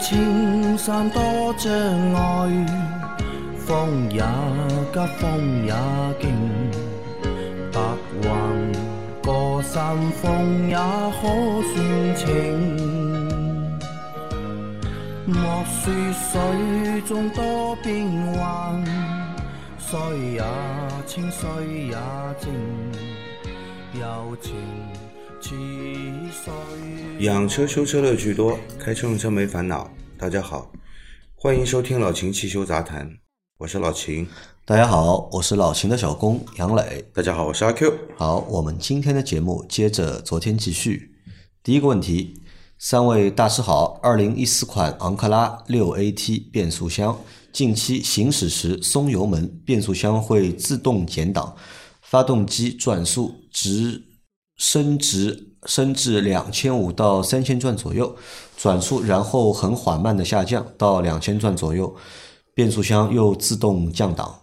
青山多障碍，风也急，风也劲，白云过山峰也可算情。莫说水中多变幻，水也清，水也静，柔情。养车修车乐趣多，开车用车没烦恼。大家好，欢迎收听老秦汽修杂谈，我是老秦。大家好，我是老秦的小工杨磊。大家好，我是阿 Q。好，我们今天的节目接着昨天继续。第一个问题，三位大师好。二零一四款昂克拉六 AT 变速箱，近期行驶时松油门，变速箱会自动减档，发动机转速直升值升至两千五到三千转左右，转速然后很缓慢的下降到两千转左右，变速箱又自动降档。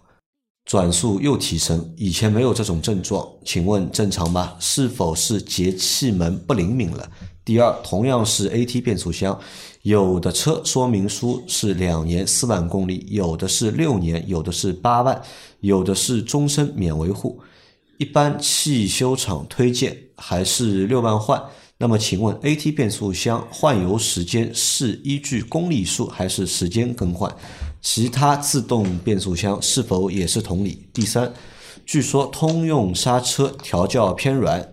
转速又提升，以前没有这种症状，请问正常吗？是否是节气门不灵敏了？第二，同样是 AT 变速箱，有的车说明书是两年四万公里，有的是六年，有的是八万，有的是终身免维护。一般汽修厂推荐还是六万换。那么请问 AT 变速箱换油时间是依据公里数还是时间更换？其他自动变速箱是否也是同理？第三，据说通用刹车调教偏软，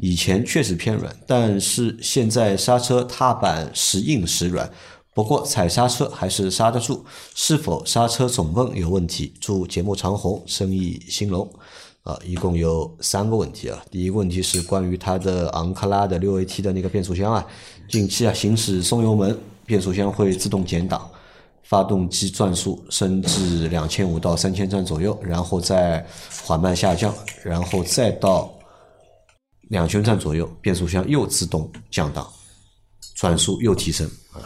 以前确实偏软，但是现在刹车踏板时硬时软，不过踩刹车还是刹得住，是否刹车总泵有问题？祝节目长红，生意兴隆。啊，一共有三个问题啊。第一个问题是关于它的昂克拉的六 AT 的那个变速箱啊，近期啊行驶松油门，变速箱会自动减档，发动机转速升至两千五到三千转左右，然后再缓慢下降，然后再到两千转左右，变速箱又自动降档，转速又提升啊，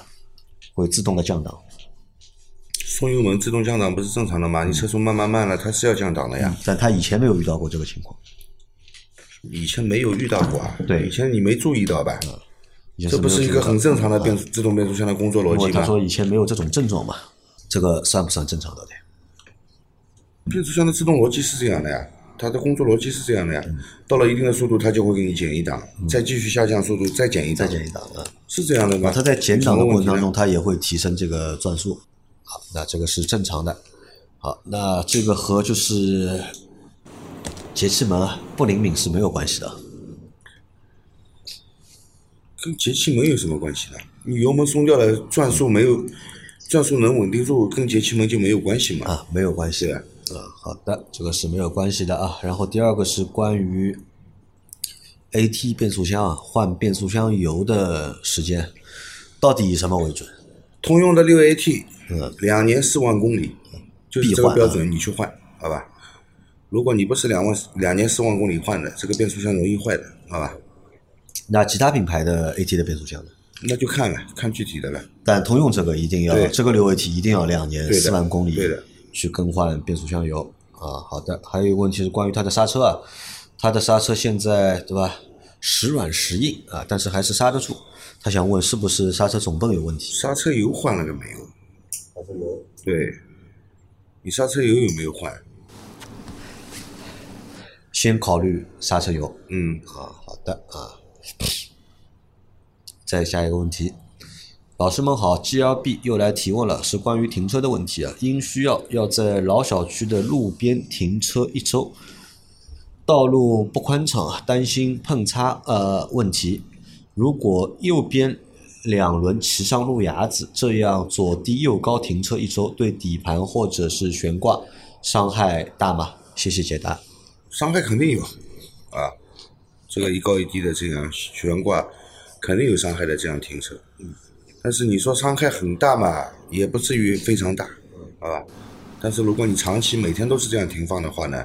会自动的降档。松油门自动降档不是正常的吗？你车速慢慢慢了，它是要降档的呀。但他以前没有遇到过这个情况，以前没有遇到过啊。对以前你没注意到吧？以前这不是一个很正常的变速自动变速箱的工作逻辑吗？他说以前没有这种症状嘛，这个算不算正常的呢？变速箱的自动逻辑是这样的呀，它的工作逻辑是这样的呀。到了一定的速度，它就会给你减一档，再继续下降速度，再减一档，再减一档啊。是这样的吗？啊，它在减档的过程当中，它也会提升这个转速。好，那这个是正常的。好，那这个和就是节气门啊不灵敏是没有关系的。跟节气门有什么关系呢？你油门松掉了，转速没有，转速能稳定住，跟节气门就没有关系嘛？啊，没有关系的好的，这个是没有关系的啊。然后第二个是关于 AT 变速箱啊换变速箱油的时间，到底以什么为准？通用的六 AT，嗯，两年四万公里，就是这个标准，你去换，好吧？如果你不是两万两年四万公里换的，这个变速箱容易坏的，好吧？那其他品牌的 AT 的变速箱呢？那就看了，看具体的了。但通用这个一定要这个六 AT 一定要两年四万公里去更换变速箱油啊。好的，还有一个问题是关于它的刹车啊，它的刹车现在对吧时软时硬啊，但是还是刹得住。他想问是不是刹车总泵有问题？刹车油换了个没有？刹车油对，你刹车油有没有换？先考虑刹车油嗯，好。好的啊，再下一个问题。老师们好，GLB 又来提问了，是关于停车的问题啊。因需要要在老小区的路边停车一周，道路不宽敞，担心碰擦呃问题。如果右边两轮骑上路牙子，这样左低右高停车一周，对底盘或者是悬挂伤害大吗？谢谢解答。伤害肯定有啊，这个一高一低的这样悬挂，肯定有伤害的这样停车。嗯，但是你说伤害很大嘛，也不至于非常大，好吧？但是如果你长期每天都是这样停放的话呢，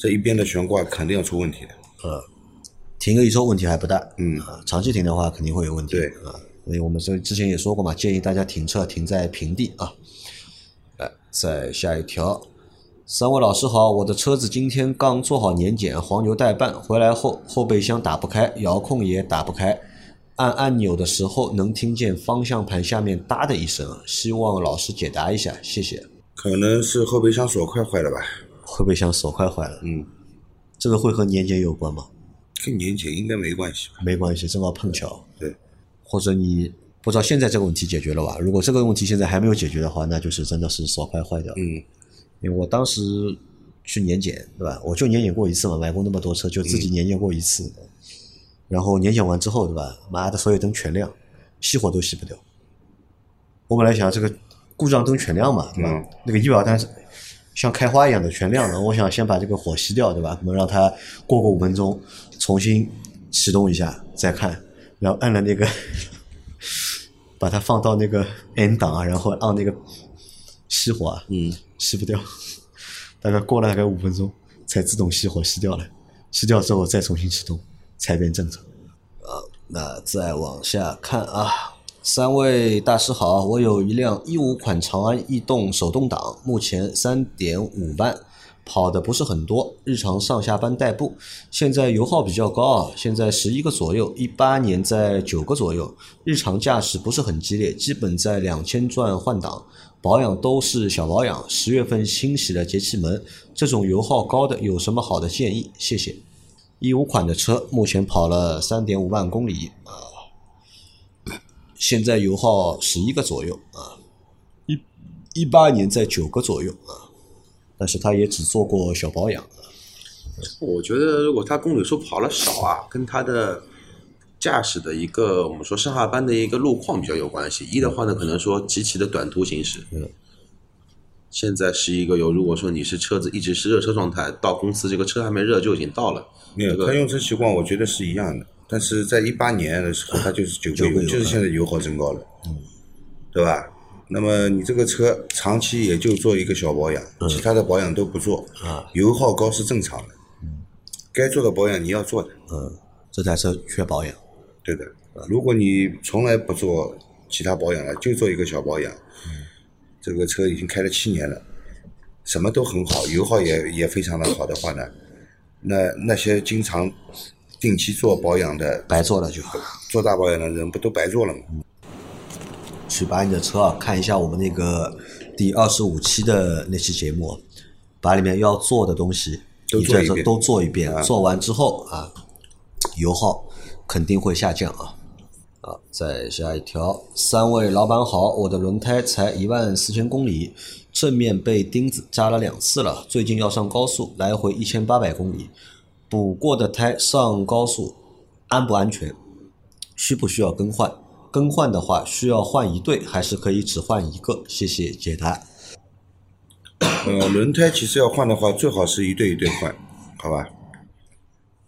这一边的悬挂肯定要出问题的。呃停个一周问题还不大，嗯啊，长期停的话肯定会有问题，对啊，所以我们这之前也说过嘛，建议大家停车停在平地啊。来，再下一条，三位老师好，我的车子今天刚做好年检，黄牛代办，回来后后备箱打不开，遥控也打不开，按按钮的时候能听见方向盘下面哒的一声，希望老师解答一下，谢谢。可能是后备箱锁块坏了吧？后备箱锁快坏了，嗯，这个会和年检有关吗？跟年检应该没关系吧？没关系，正好碰巧。对，或者你不知道现在这个问题解决了吧？如果这个问题现在还没有解决的话，那就是真的是锁快坏掉。嗯，因为我当时去年检，对吧？我就年检过一次嘛，买过那么多车，就自己年检过一次。然后年检完之后，对吧？妈的，所有灯全亮，熄火都熄不掉。我本来想这个故障灯全亮嘛，对吧？嗯那个仪表单是像开花一样的全亮了，我想先把这个火熄掉，对吧？我们让它过个五分钟，重新启动一下再看，然后按了那个，把它放到那个 N 档啊，然后按那个熄火啊，嗯，熄不掉，大概过了大概五分钟才自动熄火熄掉了，熄掉之后再重新启动才变正常。啊，那再往下看啊，三位大师好，我有一辆一五款长安逸动手动挡，目前三点五万，跑的不是很多，日常上下班代步。现在油耗比较高啊，现在十一个左右，一八年在九个左右，日常驾驶不是很激烈，基本在两千转换挡。保养都是小保养，十月份清洗了节气门，这种油耗高的有什么好的建议？谢谢。一五款的车目前跑了三点五万公里啊，现在油耗十一个左右啊，一一八年在九个左右啊，但是他也只做过小保养。我觉得如果他公里数跑了少啊，跟他的驾驶的一个我们说上下班的一个路况比较有关系。一的话呢，可能说极其的短途行驶。嗯。现在十一个油，如果说你是车子一直是热车状态，到公司这个车还没热就已经到了。没有，这个他用车习惯我觉得是一样的，但是在一八年的时候，它就是九个油，九就是现在油耗增高了，嗯。对吧？那么你这个车长期也就做一个小保养，其他的保养都不做，啊。油耗高是正常的，嗯。该做的保养你要做的，嗯，这台车缺保养。对的。如果你从来不做其他保养了，就做一个小保养，嗯。这个车已经开了七年了，什么都很好，油耗也也非常的好的话呢，那那些经常定期做保养的、白做了就做大保养的人，不都白做了吗？去把你的车啊看一下我们那个第二十五期的那期节目，把里面要做的东西都做一遍你这都做一遍，啊做完之后啊，油耗肯定会下降啊。啊，再下一条，三位老板好，我的轮胎才一万四千公里，正面被钉子扎了两次了，最近要上高速，来回一千八百公里，补过的胎上高速安不安全？需不需要更换？更换的话，需要换一对，还是可以只换一个？谢谢解答。呃，轮胎其实要换的话，最好是一对一对换，好吧？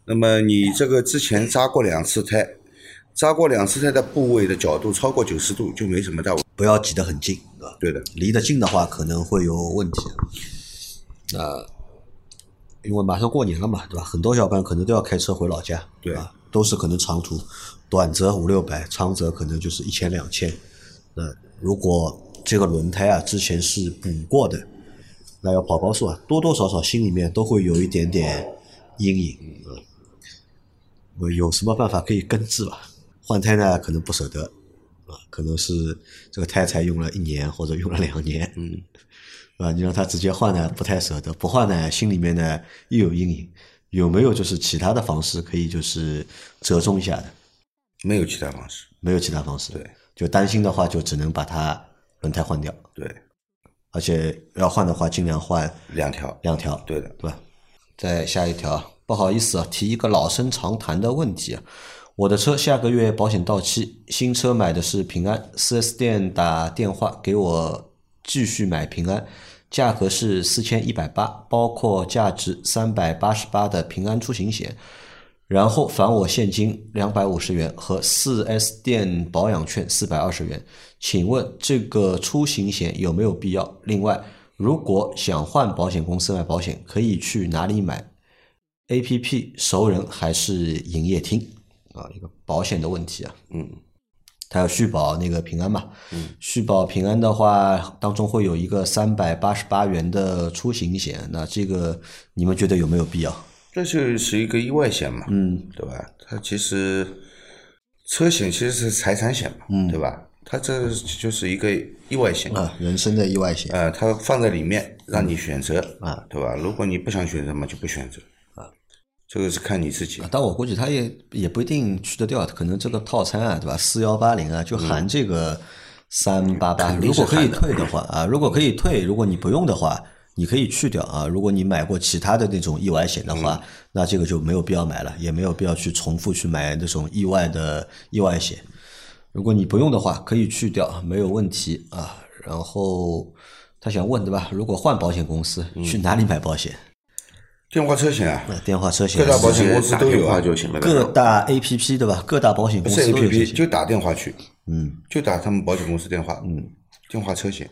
那么你这个之前扎过两次胎，扎过两次胎的部位的角度超过九十度就没什么大问题不要挤得很近，对吧？对的，离得近的话可能会有问题。啊、因为马上过年了嘛，对吧？很多小伙伴可能都要开车回老家，对吧？都是可能长途，短则五六百，长则可能就是一千两千。那如果这个轮胎啊之前是补过的，那要跑高速啊，多多少少心里面都会有一点点阴影。嗯，我有什么办法可以根治吧？换胎呢，可能不舍得，啊，可能是这个胎才用了一年或者用了两年，嗯，啊，你让他直接换呢，不太舍得；不换呢，心里面呢又有阴影。有没有就是其他的方式可以就是折中一下的？没有其他方式。没有其他方式，对，就担心的话，就只能把它轮胎换掉，对，而且要换的话，尽量换两条，两条，对的。对吧？再下一条，不好意思啊，提一个老生常谈的问题啊。我的车下个月保险到期，新车买的是平安，4S 店打电话给我继续买平安，价格是四千一百八，包括价值三百八十八的平安出行险，然后返我现金两百五十元和 4S 店保养券四百二十元。请问这个出行险有没有必要？另外，如果想换保险公司买保险，可以去哪里买？A P P 熟人还是营业厅？啊，一个保险的问题啊。嗯，他要续保那个平安嘛。嗯，续保平安的话，当中会有一个三百八十八元的出行险，那这个你们觉得有没有必要？这就是一个意外险嘛，嗯，对吧？它其实车险其实是财产险嘛，嗯对吧？它这就是一个意外险，啊，人身的意外险，呃，它放在里面让你选择啊，对吧？如果你不想选择嘛，就不选择啊，这个是看你自己。但我估计他也也不一定去得掉，可能这个套餐啊，对吧？四幺八零啊，就含这个三八八。如果可以退的话啊，如果可以退，如果你不用的话，你可以去掉啊。如果你买过其他的那种意外险的话，那这个就没有必要买了，也没有必要去重复去买那种意外的意外险。如果你不用的话，可以去掉，没有问题啊。然后他想问对吧？如果换保险公司，去哪里买保险？电话车险啊，电话车险，各大保险公司都有啊，就行了。各大 A P P 对吧？各大保险公司不是 A P P，就打电话去，嗯，就打他们保险公司电话，嗯，电话车险，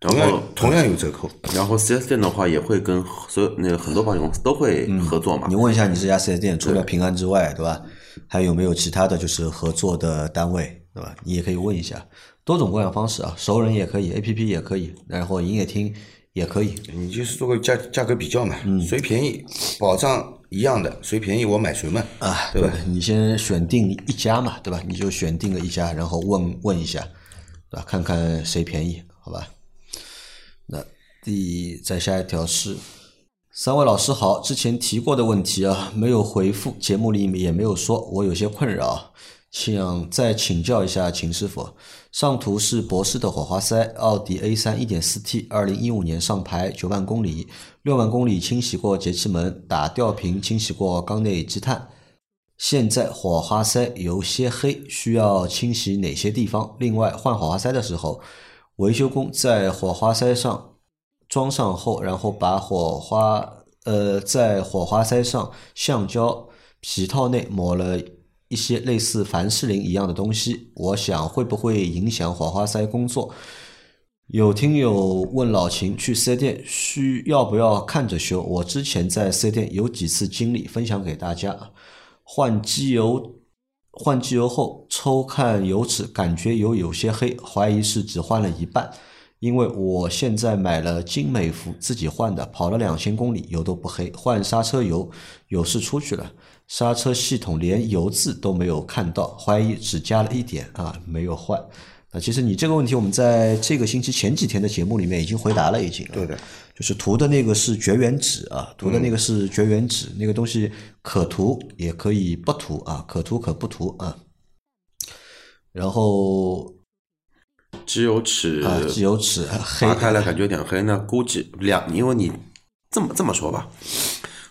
然同样后同样有折扣。然后四 S 店的话也会跟所有那个很多保险公司都会合作嘛你。问一下你这家四 S 店，除了平安之外，对吧？还有没有其他的就是合作的单位，对吧？你也可以问一下，多种各样方式啊，熟人也可以，A P P 也可以，然后营业厅也可以。你就是做个价价格比较嘛，嗯谁便宜，保障一样的，谁便宜我买谁嘛，啊，对吧？你先选定一家嘛，对吧？你就选定了一家，然后问问一下，对吧？看看谁便宜，好吧？那第再下一条是，三位老师好，之前提过的问题啊，没有回复，节目里面也没有说，我有些困扰，想再请教一下秦师傅。上图是博士的火花塞，奥迪 A 3 1.4T，二零一五年上牌，九万公里，六万公里清洗过节气门，打吊瓶清洗过缸内积碳。现在火花塞有些黑，需要清洗哪些地方？另外，换火花塞的时候，维修工在火花塞上装上后，然后把火花呃在火花塞上橡胶皮套内抹了一些类似凡士林一样的东西，我想会不会影响火花塞工作？有听友问老秦去四 S 店需要不要看着修？我之前在四 S 店有几次经历，分享给大家。换机油，换机油后抽看油尺，感觉油有些黑，怀疑是只换了一半。因为我现在买了精美孚自己换的，跑了两千公里，油都不黑。换刹车油，有事出去了，刹车系统连油渍都没有看到，怀疑只加了一点啊，没有换。那其实你这个问题，我们在这个星期前几天的节目里面已经回答了，已经。对的，就是涂的那个是绝缘纸啊，涂的那个是绝缘纸，那个东西可涂也可以不涂啊，可涂可不涂啊。然后机油尺啊，机油尺黑划开来感觉有点黑，那估计两，因为你这么这么说吧，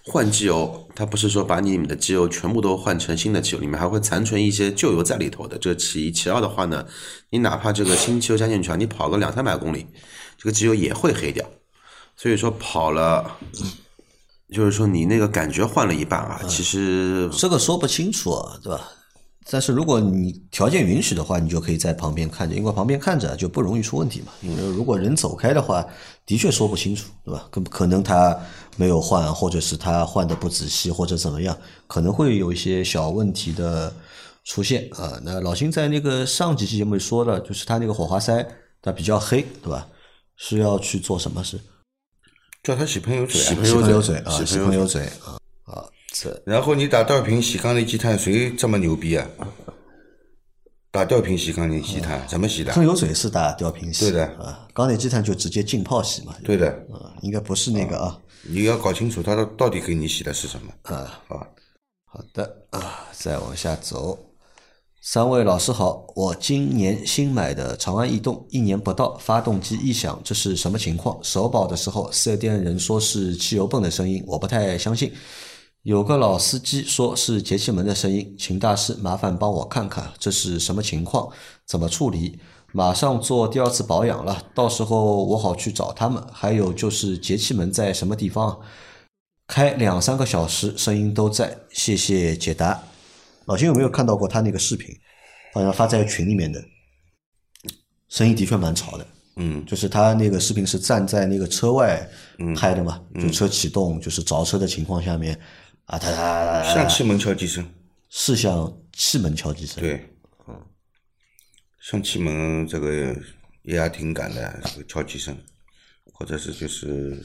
换机油，它不是说把你们的机油全部都换成新的机油，里面还会残存一些旧油在里头的，这其一。其二的话呢，你哪怕这个新机油加进去啊，你跑个两三百公里，这个机油也会黑掉。所以说跑了，就是说你那个感觉换了一半啊，其实这个说不清楚啊，对吧？但是如果你条件允许的话，你就可以在旁边看着，因为旁边看着就不容易出问题嘛。因为如果人走开的话，的确说不清楚，对吧？可可能他没有换，或者是他换的不仔细，或者怎么样，可能会有一些小问题的出现啊。那老辛在那个上几期节目里说了，就是他那个火花塞它比较黑，对吧？是要去做什么事？叫他洗喷油嘴啊，洗喷油油嘴啊，洗喷油嘴啊然后你打吊瓶洗缸内积碳，谁这么牛逼啊？打吊瓶洗缸内积碳怎么洗的？喷油嘴是打吊瓶洗，对的啊，缸内积碳就直接浸泡洗嘛，对的，啊，应该不是那个啊。你要搞清楚他到到底给你洗的是什么啊好？好的啊，再往下走。三位老师好，我今年新买的长安逸动，一年不到，发动机异响，这是什么情况？首保的时候，四 S 店人说是汽油泵的声音，我不太相信。有个老司机说是节气门的声音，请大师麻烦帮我看看这是什么情况，怎么处理？马上做第二次保养了，到时候我好去找他们。还有就是节气门在什么地方？开两三个小时，声音都在。谢谢解答。老秦有没有看到过他那个视频？好像发在群里面的，声音的确蛮吵的。嗯，就是他那个视频是站在那个车外拍的嘛，就车启动就是着车的情况下面，啊，他他像气门敲击声，是像气门敲击声。，对，嗯，像气门这个液压挺感的这个敲击声，或者是就是，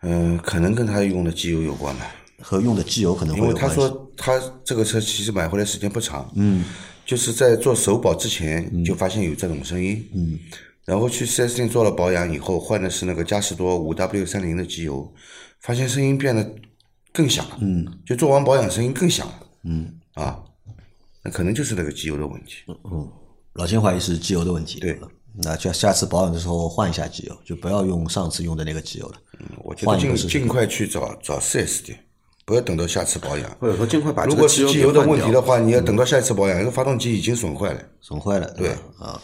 嗯、可能跟他用的机油有关吧。和用的机油可能会因为他。说他这个车其实买回来时间不长，嗯，就是在做首保之前就发现有这种声音，嗯，然后去 4S 店做了保养以后，换的是那个嘉实多 5W 三零的机油，发现声音变得更响了，嗯，就做完保养声音更响了，嗯，啊，那可能就是那个机油的问题，嗯老秦怀疑是机油的问题。对，那就下次保养的时候换一下机油，就不要用上次用的那个机油了。嗯我觉得尽尽快去找找四 S 店，不要等到下次保养。或者说尽快把如果个机油是机油的问题的话，你要等到下一次保养，因为发动机已经损坏了。损坏了，对啊。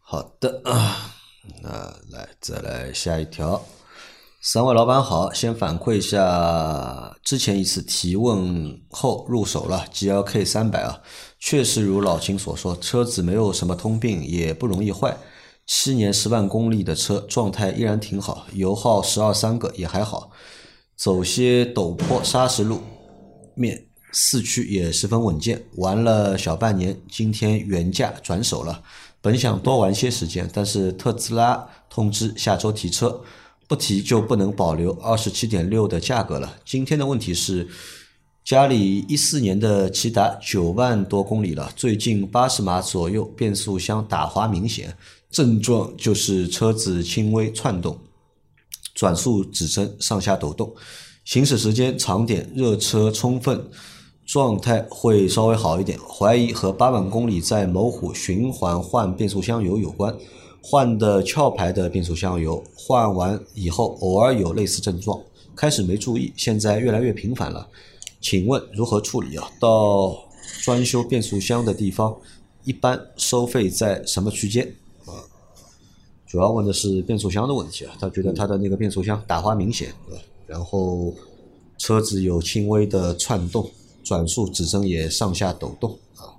好的啊，那来再来下一条。三位老板好，先反馈一下之前一次提问后入手了 GLK 三百啊，确实如老秦所说，车子没有什么通病，也不容易坏。七年十万公里的车，状态依然挺好，油耗十二三个也还好，走些陡坡砂石路面四驱也十分稳健，玩了小半年，今天原价转手了。本想多玩些时间，但是特斯拉通知下周提车，不提就不能保留二十七点六的价格了。今天的问题是，家里一四年的骐达九万多公里了，最近八十码左右，变速箱打滑明显，症状就是车子轻微窜动。转速指针上下抖动，行驶时间长点，热车充分，状态会稍微好一点。怀疑和八万公里在某虎循环换变速箱油有关，换的壳牌的变速箱油，换完以后偶尔有类似症状，开始没注意，现在越来越频繁了。请问如何处理啊？到专修变速箱的地方，一般收费在什么区间啊？主要问的是变速箱的问题啊，他觉得他的那个变速箱打滑明显，啊？然后车子有轻微的窜动，转速指针也上下抖动啊。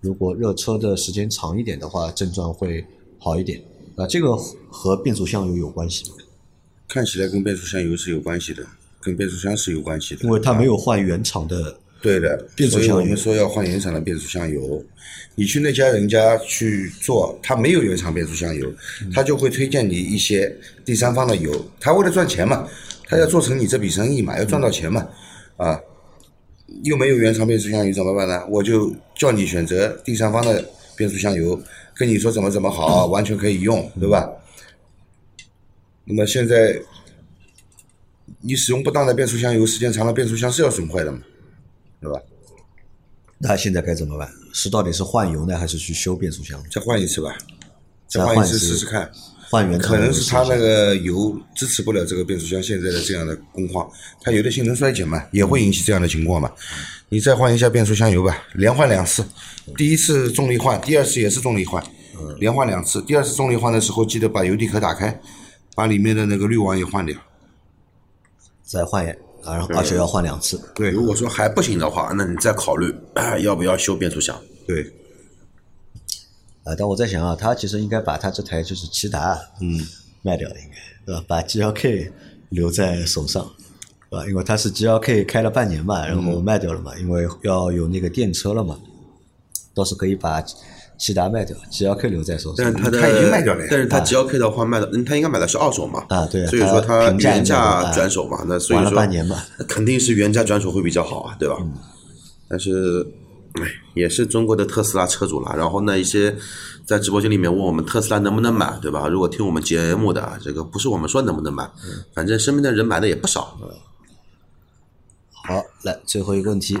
如果热车的时间长一点的话，症状会好一点啊。这个和变速箱油有关系吗？看起来跟变速箱油是有关系的，跟变速箱是有关系的。因为它没有换原厂的，对的，变速箱油所以我们说要换原厂的变速箱油。你去那家人家去做，他没有原厂变速箱油，他就会推荐你一些第三方的油。他为了赚钱嘛，他要做成你这笔生意嘛，要赚到钱嘛，啊，又没有原厂变速箱油怎么办呢？我就叫你选择第三方的变速箱油，跟你说怎么怎么好，完全可以用，对吧？那么现在你使用不当的变速箱油，时间长了变速箱是要损坏的嘛，对吧？那现在该怎么办？是到底是换油呢，还是去修变速箱？再换一次吧，再换一次试试看。换原厂可能是它那个油支持不了这个变速箱现在的这样的工况，它油的性能衰减嘛，也会引起这样的情况嘛。你再换一下变速箱油吧，连换两次，第一次重力换，第二次也是重力换，连换两次。第二次重力换的时候，记得把油底壳打开，把里面的那个滤网也换掉。再换一，啊，然后而且要换两次。对如果说还不行的话，那你再考虑 要不要修变速箱。对，啊，但我在想啊，他其实应该把他这台就是骐达，嗯，卖掉了，应该对吧？把 GLK 留在手上，对吧？因为他是 GLK 开了半年嘛，然后卖掉了嘛，因为要有那个电车了嘛，倒是可以把骐达卖掉，GLK 留在手上但是。它的它已经卖掉了呀但是它 GLK 的话卖的，嗯，它应该买的是二手嘛，啊对所以说它原价转手嘛，那所以说半年嘛那肯定是原价转手会比较好啊，对吧？但是，哎，也是中国的特斯拉车主了，然后那，一些在直播间里面问我们特斯拉能不能买，对吧？如果听我们节目的这个不是我们说能不能买，反正身边的人买的也不少，好，来最后一个问题，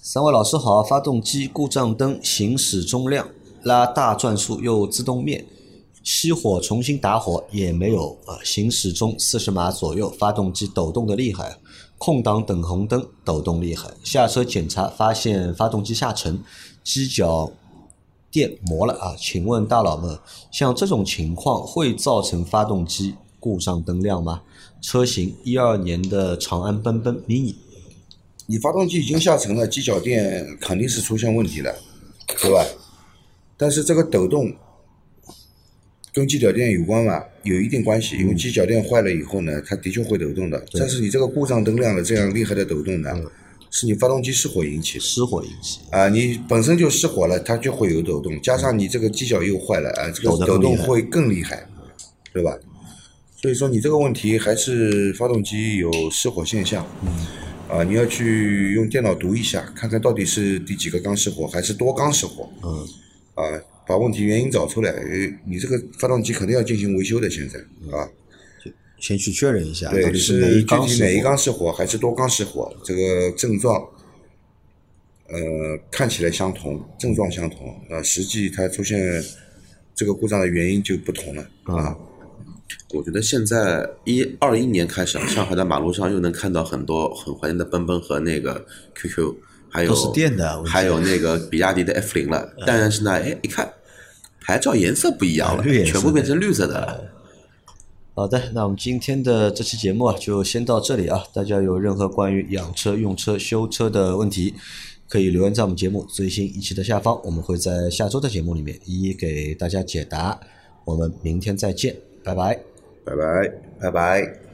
三位老师好，发动机故障灯行驶中亮，拉大转速又自动灭，熄火重新打火也没有啊，行驶中四十码左右，发动机抖动的厉害，空档等红灯抖动厉害，下车检查发现发动机下沉，机脚电磨了啊，请问大佬们，像这种情况会造成发动机故障灯亮吗？车型一二年的长安奔奔 mini。你发动机已经下沉了，机脚垫肯定是出现问题了，对吧？但是这个抖动跟机脚垫有关嘛，有一定关系，因为机脚垫坏了以后呢，它的确会抖动的。但是你这个故障灯亮了这样厉害的抖动呢，是你发动机失火引起的。失火引起。啊，你本身就失火了，它就会有抖动，加上你这个机脚又坏了，啊，这个抖动会更厉害，对吧？所以说你这个问题还是发动机有失火现象。啊，你要去用电脑读一下，看看到底是第几个缸失火，还是多缸失火。嗯。啊，把问题原因找出来，呃你这个发动机肯定要进行维修的，现在啊。先去确认一下，到对，底是哪具体哪一缸失火缸失火，还是多缸失火？这个症状，呃，看起来相同，症状相同，啊，实际它出现这个故障的原因就不同了啊。我觉得现在一二一年开始啊，上海的马路上又能看到很多很怀念的奔奔和那个 QQ，还有都是电的还有那个比亚迪的 F 零了。但是呢，哎，一看牌照颜色不一样了全部变成绿色的了。好的，那我们今天的这期节目啊，就先到这里啊。大家有任何关于养车、用车、修车的问题，可以留言在我们节目最新一期的下方，我们会在下周的节目里面一一给大家解答。我们明天再见，拜拜。拜拜，拜拜。